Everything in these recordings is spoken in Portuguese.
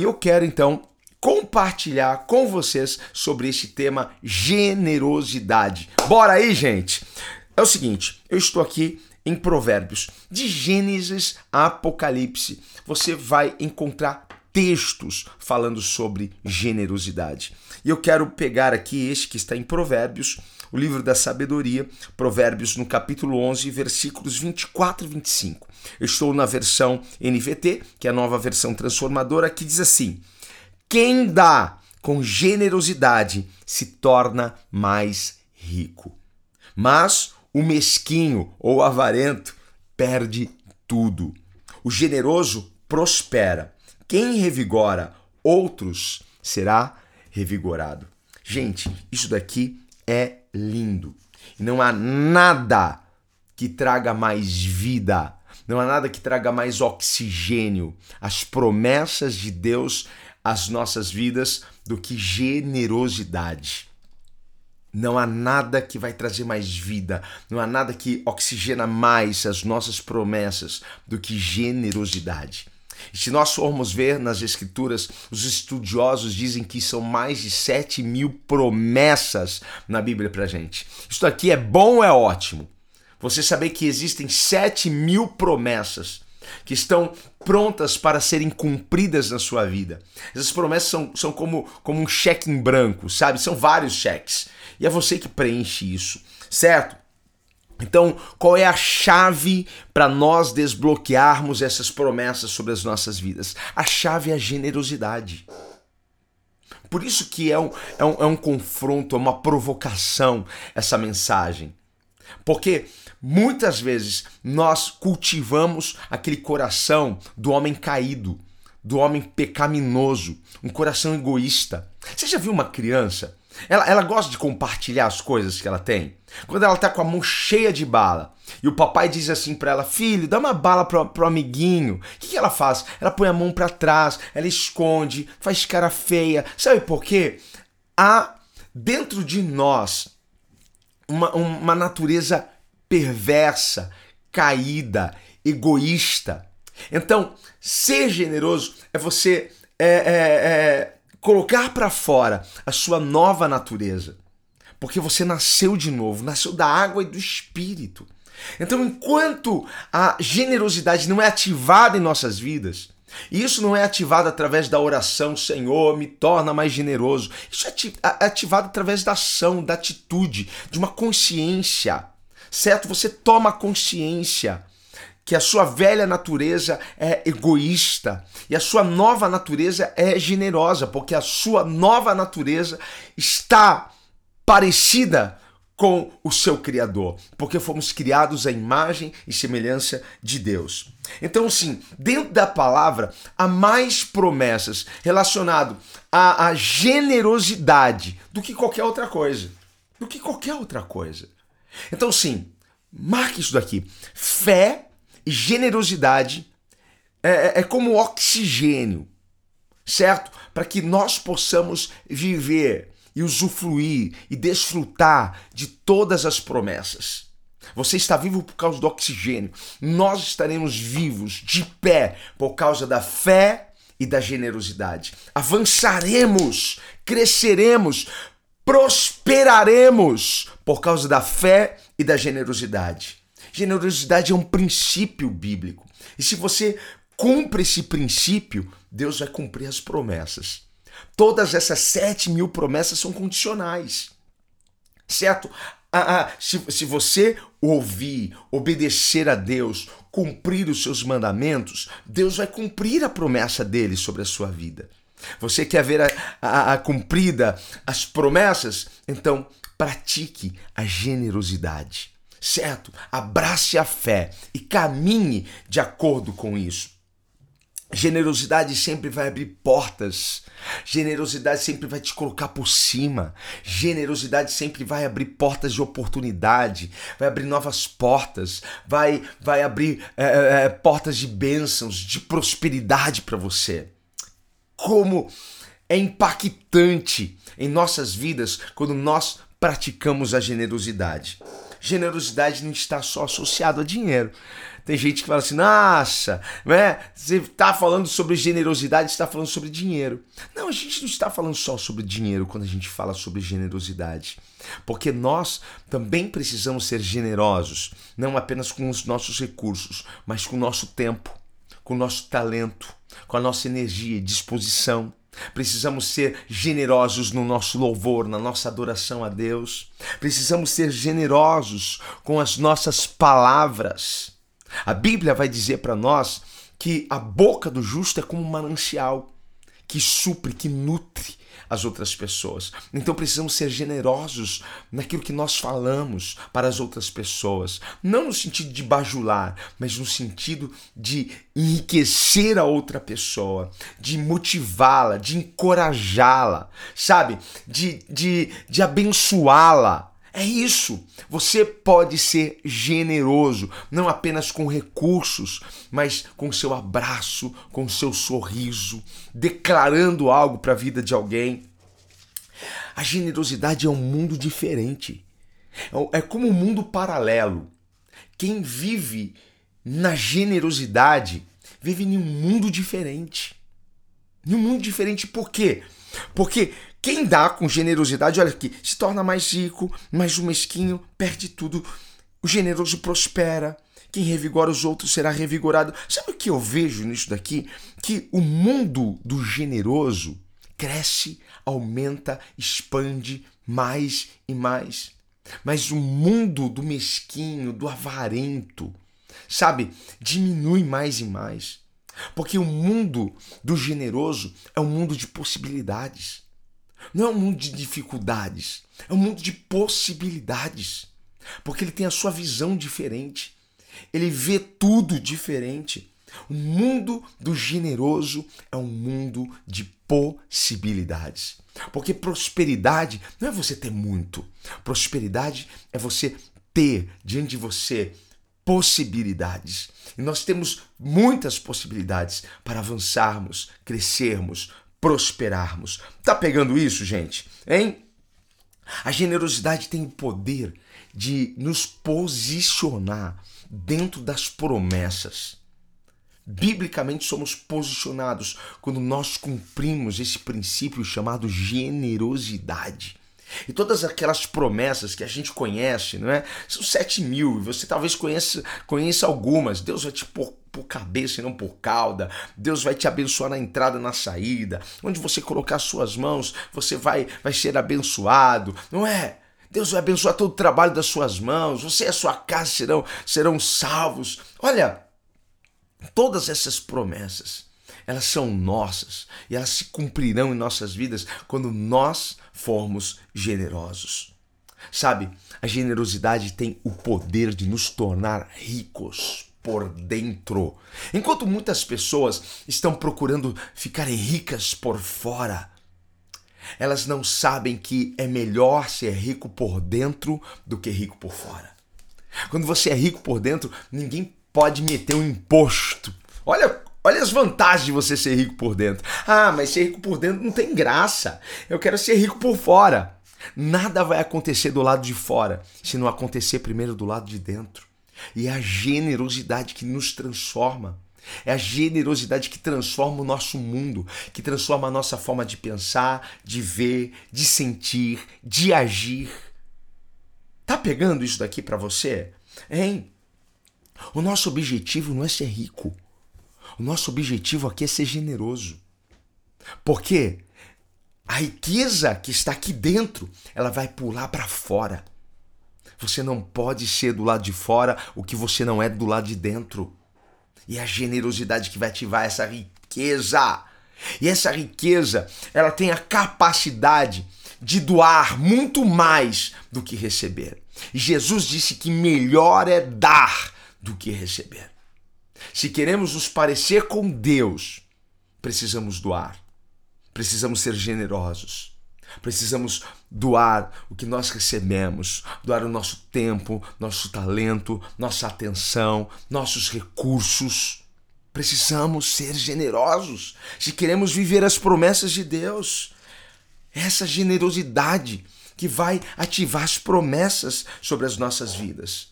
E eu quero então compartilhar com vocês sobre este tema generosidade. Bora aí, gente! É o seguinte, eu estou aqui em Provérbios, de Gênesis a Apocalipse. Você vai encontrar textos falando sobre generosidade. E eu quero pegar aqui este que está em Provérbios, o livro da sabedoria, Provérbios no capítulo 11, versículos 24 e 25. Eu estou na versão NVT, que é a nova versão transformadora, que diz assim: Quem dá com generosidade se torna mais rico. Mas o mesquinho ou avarento perde tudo. O generoso prospera. Quem revigora outros será revigorado. Gente, isso daqui é lindo. Não há nada que traga mais vida não há nada que traga mais oxigênio às promessas de Deus às nossas vidas do que generosidade. Não há nada que vai trazer mais vida, não há nada que oxigena mais as nossas promessas do que generosidade. E se nós formos ver nas Escrituras, os estudiosos dizem que são mais de 7 mil promessas na Bíblia para gente. Isso aqui é bom ou é ótimo? Você saber que existem 7 mil promessas que estão prontas para serem cumpridas na sua vida. Essas promessas são, são como, como um cheque em branco, sabe? São vários cheques. E é você que preenche isso, certo? Então, qual é a chave para nós desbloquearmos essas promessas sobre as nossas vidas? A chave é a generosidade. Por isso que é um, é um, é um confronto, é uma provocação essa mensagem. Porque muitas vezes nós cultivamos aquele coração do homem caído, do homem pecaminoso, um coração egoísta. Você já viu uma criança? Ela, ela gosta de compartilhar as coisas que ela tem. Quando ela tá com a mão cheia de bala e o papai diz assim para ela: Filho, dá uma bala pro, pro amiguinho. O que, que ela faz? Ela põe a mão para trás, ela esconde, faz cara feia. Sabe por quê? Há dentro de nós uma, uma natureza perversa, caída, egoísta. Então, ser generoso é você é, é, é, colocar para fora a sua nova natureza. Porque você nasceu de novo, nasceu da água e do espírito. Então, enquanto a generosidade não é ativada em nossas vidas, e isso não é ativado através da oração, Senhor, me torna mais generoso. Isso é, é ativado através da ação, da atitude, de uma consciência, certo? Você toma consciência que a sua velha natureza é egoísta e a sua nova natureza é generosa, porque a sua nova natureza está parecida com o seu Criador, porque fomos criados à imagem e semelhança de Deus. Então, sim, dentro da palavra há mais promessas relacionado à, à generosidade do que qualquer outra coisa. Do que qualquer outra coisa. Então, sim, marque isso daqui. Fé e generosidade é, é, é como oxigênio, certo? Para que nós possamos viver e usufruir e desfrutar de todas as promessas. Você está vivo por causa do oxigênio. Nós estaremos vivos, de pé, por causa da fé e da generosidade. Avançaremos, cresceremos, prosperaremos por causa da fé e da generosidade. Generosidade é um princípio bíblico. E se você cumpre esse princípio, Deus vai cumprir as promessas. Todas essas sete mil promessas são condicionais. Certo? Ah, ah, se, se você ouvir, obedecer a Deus, cumprir os seus mandamentos, Deus vai cumprir a promessa dele sobre a sua vida. Você quer ver a, a, a cumprida as promessas? Então pratique a generosidade, certo? Abrace a fé e caminhe de acordo com isso. Generosidade sempre vai abrir portas. Generosidade sempre vai te colocar por cima. Generosidade sempre vai abrir portas de oportunidade, vai abrir novas portas, vai, vai abrir é, é, portas de bênçãos, de prosperidade para você. Como é impactante em nossas vidas quando nós praticamos a generosidade. Generosidade não está só associado a dinheiro. Tem gente que fala assim, nossa, né? Você está falando sobre generosidade, está falando sobre dinheiro. Não, a gente não está falando só sobre dinheiro quando a gente fala sobre generosidade. Porque nós também precisamos ser generosos, não apenas com os nossos recursos, mas com o nosso tempo, com o nosso talento, com a nossa energia e disposição. Precisamos ser generosos no nosso louvor, na nossa adoração a Deus. Precisamos ser generosos com as nossas palavras. A Bíblia vai dizer para nós que a boca do justo é como um manancial que supre, que nutre as outras pessoas. Então precisamos ser generosos naquilo que nós falamos para as outras pessoas, não no sentido de bajular, mas no sentido de enriquecer a outra pessoa, de motivá-la, de encorajá-la, sabe? De, de, de abençoá-la. É isso. Você pode ser generoso, não apenas com recursos, mas com seu abraço, com seu sorriso, declarando algo para a vida de alguém. A generosidade é um mundo diferente. É, é como um mundo paralelo. Quem vive na generosidade vive em um mundo diferente. Em um mundo diferente por quê? Porque quem dá com generosidade, olha aqui, se torna mais rico, mas o mesquinho perde tudo. O generoso prospera. Quem revigora os outros será revigorado. Sabe o que eu vejo nisso daqui? Que o mundo do generoso cresce, aumenta, expande mais e mais. Mas o mundo do mesquinho, do avarento, sabe, diminui mais e mais. Porque o mundo do generoso é um mundo de possibilidades. Não é um mundo de dificuldades, é um mundo de possibilidades. Porque ele tem a sua visão diferente. Ele vê tudo diferente. O mundo do generoso é um mundo de possibilidades. Porque prosperidade não é você ter muito. Prosperidade é você ter diante de você possibilidades. E nós temos muitas possibilidades para avançarmos, crescermos, prosperarmos. Tá pegando isso, gente? Hein? A generosidade tem o poder de nos posicionar dentro das promessas. Biblicamente somos posicionados quando nós cumprimos esse princípio chamado generosidade. E todas aquelas promessas que a gente conhece, não é? São sete mil, você talvez conheça, conheça algumas. Deus vai te pôr por cabeça e não por cauda. Deus vai te abençoar na entrada e na saída. Onde você colocar suas mãos, você vai, vai ser abençoado, não é? Deus vai abençoar todo o trabalho das suas mãos. Você e a sua casa serão, serão salvos. Olha, todas essas promessas, elas são nossas e elas se cumprirão em nossas vidas quando nós formos generosos. Sabe, a generosidade tem o poder de nos tornar ricos por dentro. Enquanto muitas pessoas estão procurando ficarem ricas por fora, elas não sabem que é melhor ser rico por dentro do que rico por fora. Quando você é rico por dentro, ninguém pode meter um imposto. Olha, olha as vantagens de você ser rico por dentro. Ah, mas ser rico por dentro não tem graça. Eu quero ser rico por fora. Nada vai acontecer do lado de fora se não acontecer primeiro do lado de dentro. E é a generosidade que nos transforma. É a generosidade que transforma o nosso mundo, que transforma a nossa forma de pensar, de ver, de sentir, de agir. Tá pegando isso daqui para você? Hein? O nosso objetivo não é ser rico. O nosso objetivo aqui é ser generoso. Porque a riqueza que está aqui dentro, ela vai pular para fora. Você não pode ser do lado de fora o que você não é do lado de dentro. E é a generosidade que vai ativar essa riqueza. E essa riqueza, ela tem a capacidade de doar muito mais do que receber. Jesus disse que melhor é dar do que receber. Se queremos nos parecer com Deus, precisamos doar. Precisamos ser generosos. Precisamos doar o que nós recebemos, doar o nosso tempo, nosso talento, nossa atenção, nossos recursos. Precisamos ser generosos se queremos viver as promessas de Deus. Essa generosidade que vai ativar as promessas sobre as nossas vidas.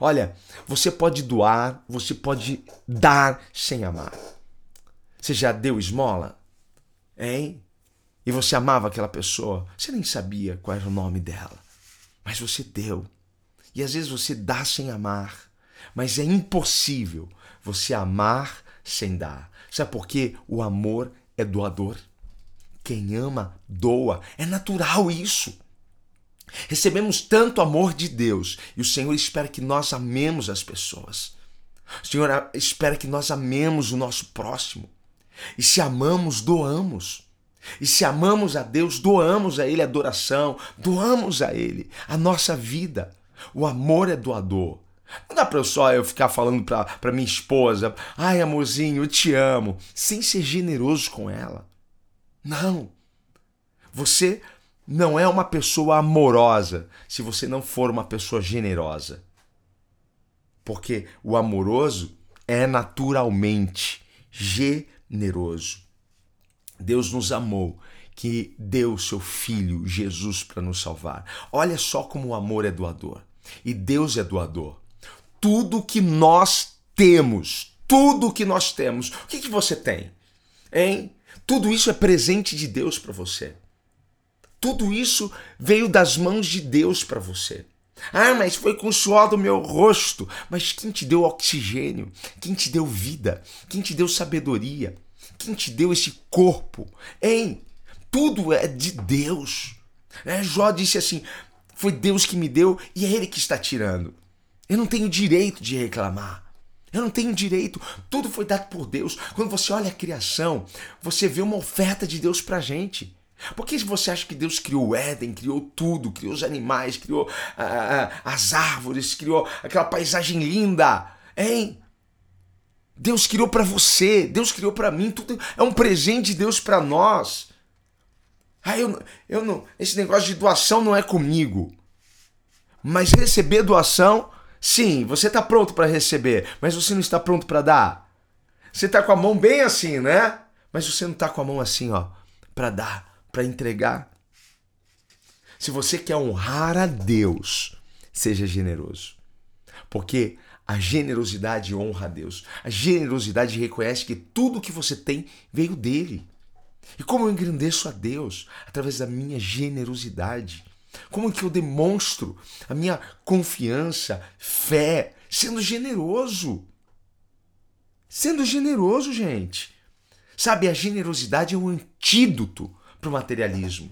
Olha, você pode doar, você pode dar sem amar. Você já deu esmola? Hein? E você amava aquela pessoa, você nem sabia qual era o nome dela, mas você deu. E às vezes você dá sem amar, mas é impossível você amar sem dar. Sabe por quê? O amor é doador. Quem ama, doa. É natural isso. Recebemos tanto amor de Deus e o Senhor espera que nós amemos as pessoas. O Senhor espera que nós amemos o nosso próximo. E se amamos, doamos. E se amamos a Deus, doamos a Ele adoração, doamos a Ele a nossa vida. O amor é doador. Não dá para só eu ficar falando para minha esposa, ai amorzinho, eu te amo, sem ser generoso com ela. Não. Você não é uma pessoa amorosa se você não for uma pessoa generosa. Porque o amoroso é naturalmente generoso. Deus nos amou, que deu seu filho Jesus para nos salvar. Olha só como o amor é doador. E Deus é doador. Tudo que nós temos, tudo que nós temos, o que, que você tem? Hein? Tudo isso é presente de Deus para você. Tudo isso veio das mãos de Deus para você. Ah, mas foi com o suor do meu rosto. Mas quem te deu oxigênio? Quem te deu vida? Quem te deu sabedoria? Quem te deu esse corpo? Hein? Tudo é de Deus. É, Jó disse assim: foi Deus que me deu e é Ele que está tirando. Eu não tenho direito de reclamar. Eu não tenho direito. Tudo foi dado por Deus. Quando você olha a criação, você vê uma oferta de Deus pra gente. Por que você acha que Deus criou o Éden, criou tudo, criou os animais, criou ah, ah as árvores, criou aquela paisagem linda? Hein? Deus criou para você, Deus criou para mim, tudo é um presente de Deus para nós. Ah, eu, eu não, esse negócio de doação não é comigo. Mas receber doação, sim, você está pronto para receber, mas você não está pronto para dar. Você está com a mão bem assim, né? Mas você não está com a mão assim, ó, para dar, para entregar. Se você quer honrar a Deus, seja generoso. Porque a generosidade honra a Deus. A generosidade reconhece que tudo que você tem veio dele. E como eu engrandeço a Deus? Através da minha generosidade. Como que eu demonstro a minha confiança, fé, sendo generoso? Sendo generoso, gente. Sabe, a generosidade é um antídoto para o materialismo.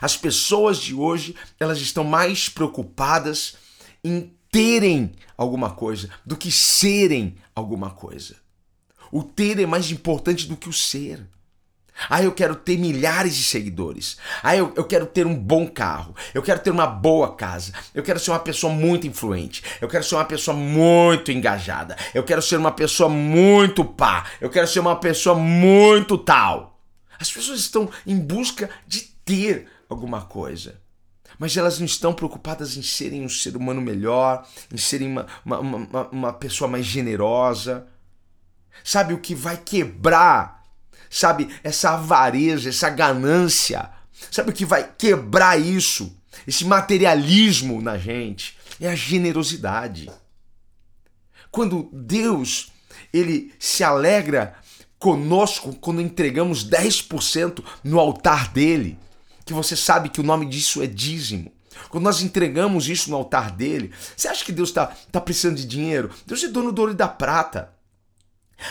As pessoas de hoje, elas estão mais preocupadas em terem alguma coisa do que serem alguma coisa. O ter é mais importante do que o ser. Ah, eu quero ter milhares de seguidores. Ah, eu, eu quero ter um bom carro. Eu quero ter uma boa casa. Eu quero ser uma pessoa muito influente. Eu quero ser uma pessoa muito engajada. Eu quero ser uma pessoa muito pá. Eu quero ser uma pessoa muito tal. As pessoas estão em busca de ter alguma coisa mas elas não estão preocupadas em serem um ser humano melhor, em serem uma, uma, uma, uma pessoa mais generosa. Sabe o que vai quebrar? Sabe essa avareza, essa ganância? Sabe o que vai quebrar isso? Esse materialismo na gente é a generosidade. Quando Deus ele se alegra conosco quando entregamos 10% no altar dele que você sabe que o nome disso é dízimo. Quando nós entregamos isso no altar dele, você acha que Deus está tá precisando de dinheiro? Deus é dono do ouro e da prata.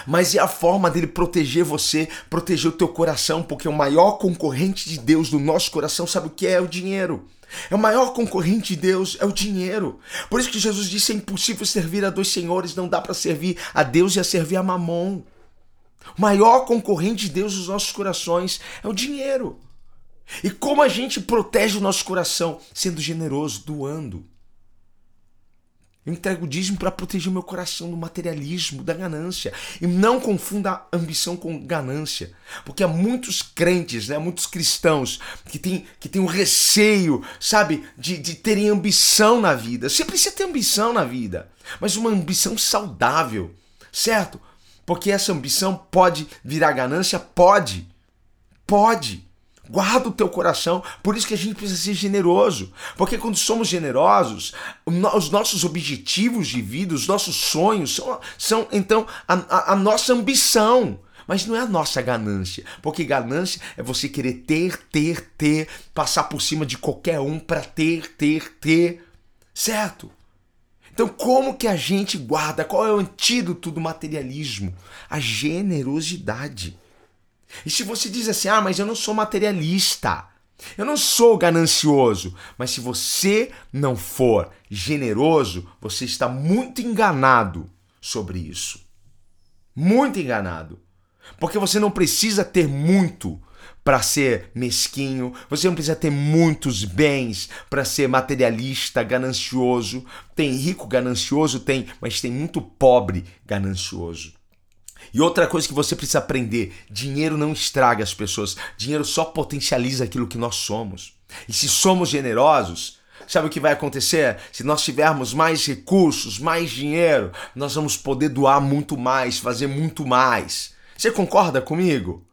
Mas é a forma dele proteger você, proteger o teu coração, porque o maior concorrente de Deus do nosso coração sabe o que é o dinheiro. É o maior concorrente de Deus, é o dinheiro. Por isso que Jesus disse: é impossível servir a dois senhores, não dá para servir a Deus e a servir a mamon. O maior concorrente de Deus dos nossos corações é o dinheiro. E como a gente protege o nosso coração? Sendo generoso, doando. Eu entrego o dízimo para proteger o meu coração do materialismo, da ganância. E não confunda ambição com ganância. Porque há muitos crentes, né, muitos cristãos que têm que tem um receio, sabe, de, de terem ambição na vida. Você precisa ter ambição na vida, mas uma ambição saudável, certo? Porque essa ambição pode virar ganância? Pode. Pode. Guarda o teu coração. Por isso que a gente precisa ser generoso. Porque quando somos generosos, os nossos objetivos de vida, os nossos sonhos são, são então, a, a, a nossa ambição. Mas não é a nossa ganância. Porque ganância é você querer ter, ter, ter, passar por cima de qualquer um para ter, ter, ter. Certo? Então, como que a gente guarda? Qual é o antídoto do materialismo? A generosidade. E se você diz assim, ah, mas eu não sou materialista, eu não sou ganancioso, mas se você não for generoso, você está muito enganado sobre isso. Muito enganado. Porque você não precisa ter muito para ser mesquinho, você não precisa ter muitos bens para ser materialista, ganancioso. Tem rico ganancioso, tem, mas tem muito pobre ganancioso. E outra coisa que você precisa aprender: dinheiro não estraga as pessoas, dinheiro só potencializa aquilo que nós somos. E se somos generosos, sabe o que vai acontecer? Se nós tivermos mais recursos, mais dinheiro, nós vamos poder doar muito mais, fazer muito mais. Você concorda comigo?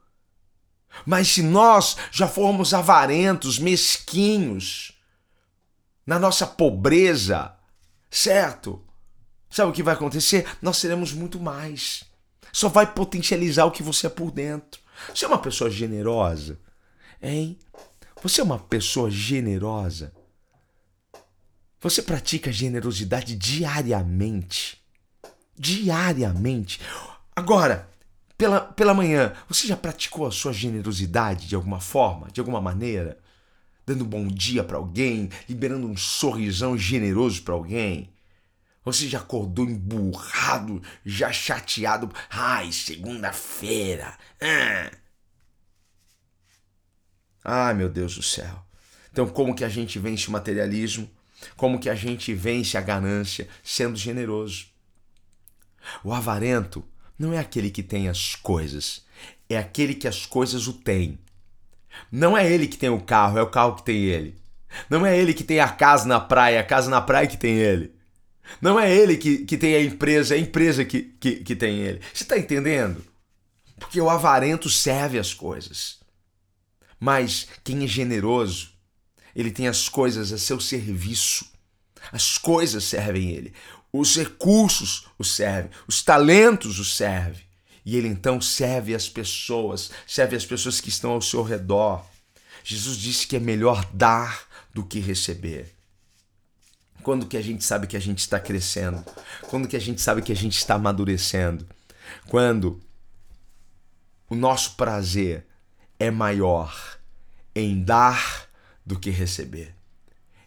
Mas se nós já formos avarentos, mesquinhos, na nossa pobreza, certo? Sabe o que vai acontecer? Nós seremos muito mais. Só vai potencializar o que você é por dentro. Você é uma pessoa generosa? Hein? Você é uma pessoa generosa? Você pratica generosidade diariamente? Diariamente. Agora, pela, pela manhã, você já praticou a sua generosidade de alguma forma, de alguma maneira? Dando um bom dia para alguém, liberando um sorrisão generoso para alguém? Você já acordou emburrado, já chateado? Ai, segunda-feira. Ah. Ai, meu Deus do céu. Então, como que a gente vence o materialismo? Como que a gente vence a ganância? Sendo generoso. O avarento não é aquele que tem as coisas, é aquele que as coisas o tem. Não é ele que tem o carro, é o carro que tem ele. Não é ele que tem a casa na praia, a casa na praia que tem ele. Não é ele que, que tem a empresa, é a empresa que, que, que tem ele. Você está entendendo? Porque o avarento serve as coisas. Mas quem é generoso, ele tem as coisas a seu serviço. As coisas servem ele. Os recursos o servem. Os talentos o servem. E ele então serve as pessoas, serve as pessoas que estão ao seu redor. Jesus disse que é melhor dar do que receber. Quando que a gente sabe que a gente está crescendo? Quando que a gente sabe que a gente está amadurecendo? Quando o nosso prazer é maior em dar do que receber.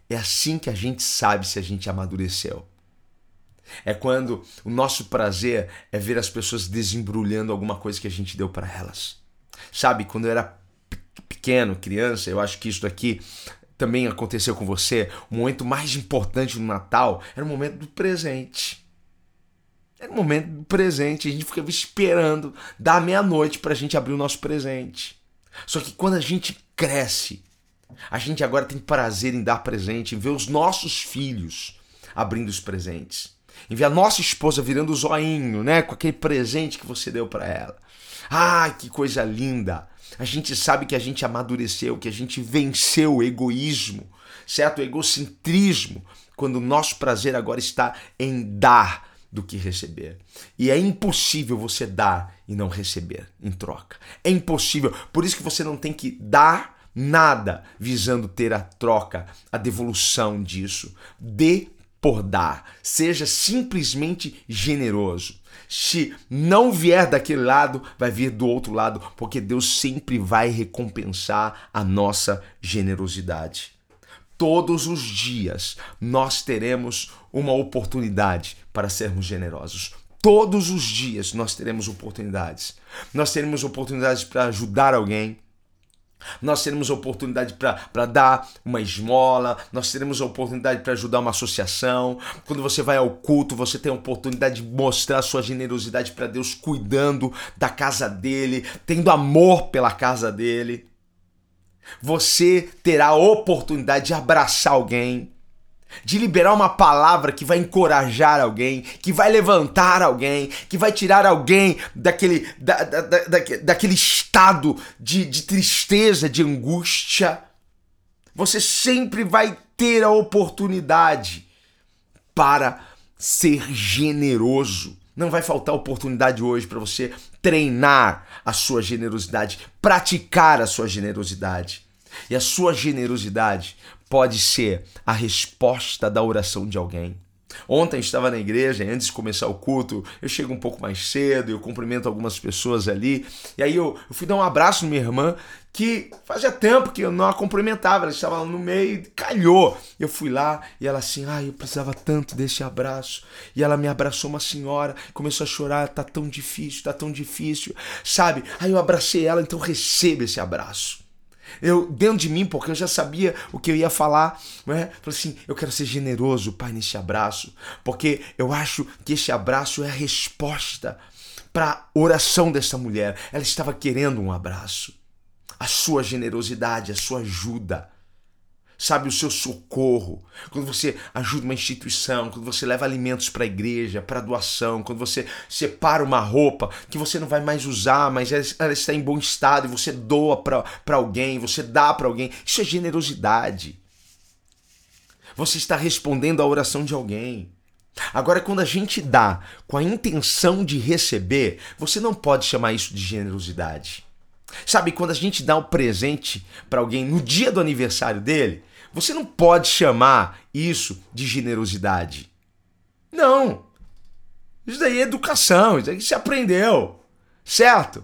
É assim que a gente sabe se a gente amadureceu. É quando o nosso prazer é ver as pessoas desembrulhando alguma coisa que a gente deu para elas. Sabe, quando eu era pequeno, criança, eu acho que isso daqui também aconteceu com você, o momento mais importante do Natal era o momento do presente. Era o momento do presente, a gente ficava esperando da meia-noite para a gente abrir o nosso presente. Só que quando a gente cresce, a gente agora tem prazer em dar presente, em ver os nossos filhos abrindo os presentes. Em ver a nossa esposa virando o zoinho, né? Com aquele presente que você deu para ela. Ai, que coisa linda! A gente sabe que a gente amadureceu, que a gente venceu o egoísmo, certo? O egocentrismo, quando o nosso prazer agora está em dar do que receber. E é impossível você dar e não receber em troca. É impossível. Por isso que você não tem que dar nada visando ter a troca, a devolução disso. Dê por dar. Seja simplesmente generoso. Se não vier daquele lado, vai vir do outro lado, porque Deus sempre vai recompensar a nossa generosidade. Todos os dias nós teremos uma oportunidade para sermos generosos. Todos os dias nós teremos oportunidades. Nós teremos oportunidades para ajudar alguém. Nós teremos oportunidade para dar uma esmola, nós teremos oportunidade para ajudar uma associação. Quando você vai ao culto, você tem a oportunidade de mostrar sua generosidade para Deus, cuidando da casa dele, tendo amor pela casa dele. Você terá a oportunidade de abraçar alguém, de liberar uma palavra que vai encorajar alguém, que vai levantar alguém, que vai tirar alguém daquele, da, da, da, daquele estado de, de tristeza, de angústia. Você sempre vai ter a oportunidade para ser generoso. Não vai faltar oportunidade hoje para você treinar a sua generosidade, praticar a sua generosidade. E a sua generosidade pode ser a resposta da oração de alguém. Ontem estava na igreja, antes de começar o culto, eu chego um pouco mais cedo, eu cumprimento algumas pessoas ali, e aí eu, eu fui dar um abraço na minha irmã, que fazia tempo que eu não a cumprimentava, ela estava no meio, calhou. Eu fui lá e ela assim, ai, eu precisava tanto desse abraço. E ela me abraçou uma senhora, começou a chorar, tá tão difícil, tá tão difícil, sabe? Aí eu abracei ela, então receba esse abraço eu dentro de mim, porque eu já sabia o que eu ia falar, né? Falei assim, eu quero ser generoso, Pai, nesse abraço, porque eu acho que esse abraço é a resposta para a oração dessa mulher. Ela estava querendo um abraço. A sua generosidade, a sua ajuda sabe, o seu socorro, quando você ajuda uma instituição, quando você leva alimentos para a igreja, para doação, quando você separa uma roupa que você não vai mais usar, mas ela está em bom estado e você doa para alguém, você dá para alguém, isso é generosidade. Você está respondendo à oração de alguém. Agora, quando a gente dá com a intenção de receber, você não pode chamar isso de generosidade. Sabe, quando a gente dá um presente para alguém no dia do aniversário dele, você não pode chamar isso de generosidade. Não. Isso daí é educação, isso daí você aprendeu. Certo?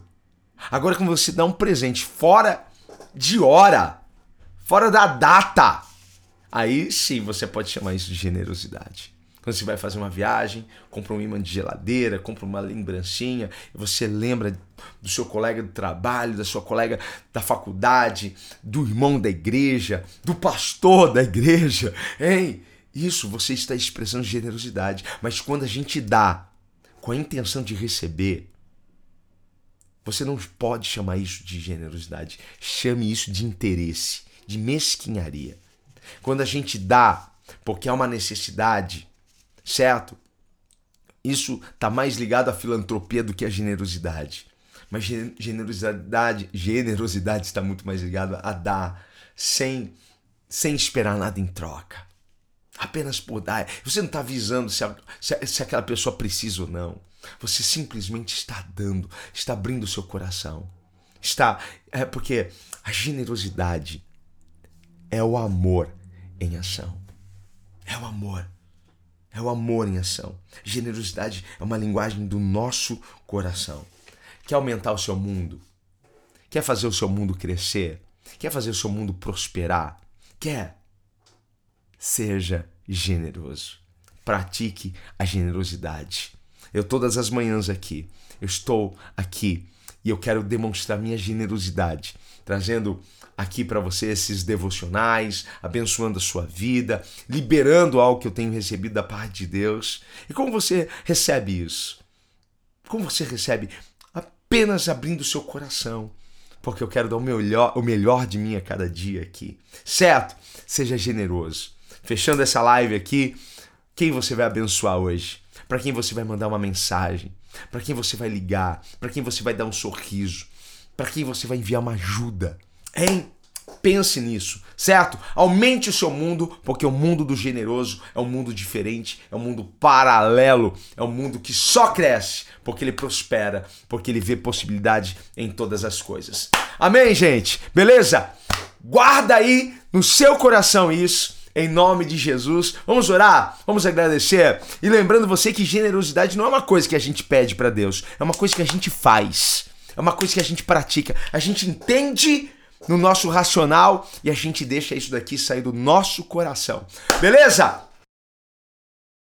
Agora, quando você dá um presente fora de hora, fora da data, aí sim você pode chamar isso de generosidade. Quando você vai fazer uma viagem, compra um imã de geladeira, compra uma lembrancinha, você lembra do seu colega do trabalho, da sua colega da faculdade, do irmão da igreja, do pastor da igreja, hein? Isso você está expressando generosidade. Mas quando a gente dá com a intenção de receber, você não pode chamar isso de generosidade. Chame isso de interesse, de mesquinharia. Quando a gente dá porque há uma necessidade, certo? Isso está mais ligado à filantropia do que à generosidade. Mas generosidade, generosidade está muito mais ligado a dar sem, sem esperar nada em troca. Apenas por dar. Você não está avisando se, a, se, se aquela pessoa precisa ou não. Você simplesmente está dando, está abrindo o seu coração. Está. É porque a generosidade é o amor em ação. É o amor. É o amor em ação. Generosidade é uma linguagem do nosso coração. Quer aumentar o seu mundo? Quer fazer o seu mundo crescer? Quer fazer o seu mundo prosperar? Quer? Seja generoso. Pratique a generosidade. Eu todas as manhãs aqui, eu estou aqui e eu quero demonstrar minha generosidade, trazendo aqui para você esses devocionais, abençoando a sua vida, liberando algo que eu tenho recebido da parte de Deus. E como você recebe isso? Como você recebe? Apenas abrindo o seu coração, porque eu quero dar o melhor, o melhor de mim a cada dia aqui. Certo? Seja generoso. Fechando essa live aqui, quem você vai abençoar hoje? Para quem você vai mandar uma mensagem? Para quem você vai ligar? Para quem você vai dar um sorriso? Para quem você vai enviar uma ajuda? Hein? Pense nisso, certo? Aumente o seu mundo, porque o mundo do generoso é um mundo diferente, é um mundo paralelo, é um mundo que só cresce porque ele prospera, porque ele vê possibilidade em todas as coisas. Amém, gente? Beleza? Guarda aí no seu coração isso. Em nome de Jesus, vamos orar, vamos agradecer. E lembrando você que generosidade não é uma coisa que a gente pede para Deus, é uma coisa que a gente faz, é uma coisa que a gente pratica. A gente entende no nosso racional e a gente deixa isso daqui sair do nosso coração. Beleza?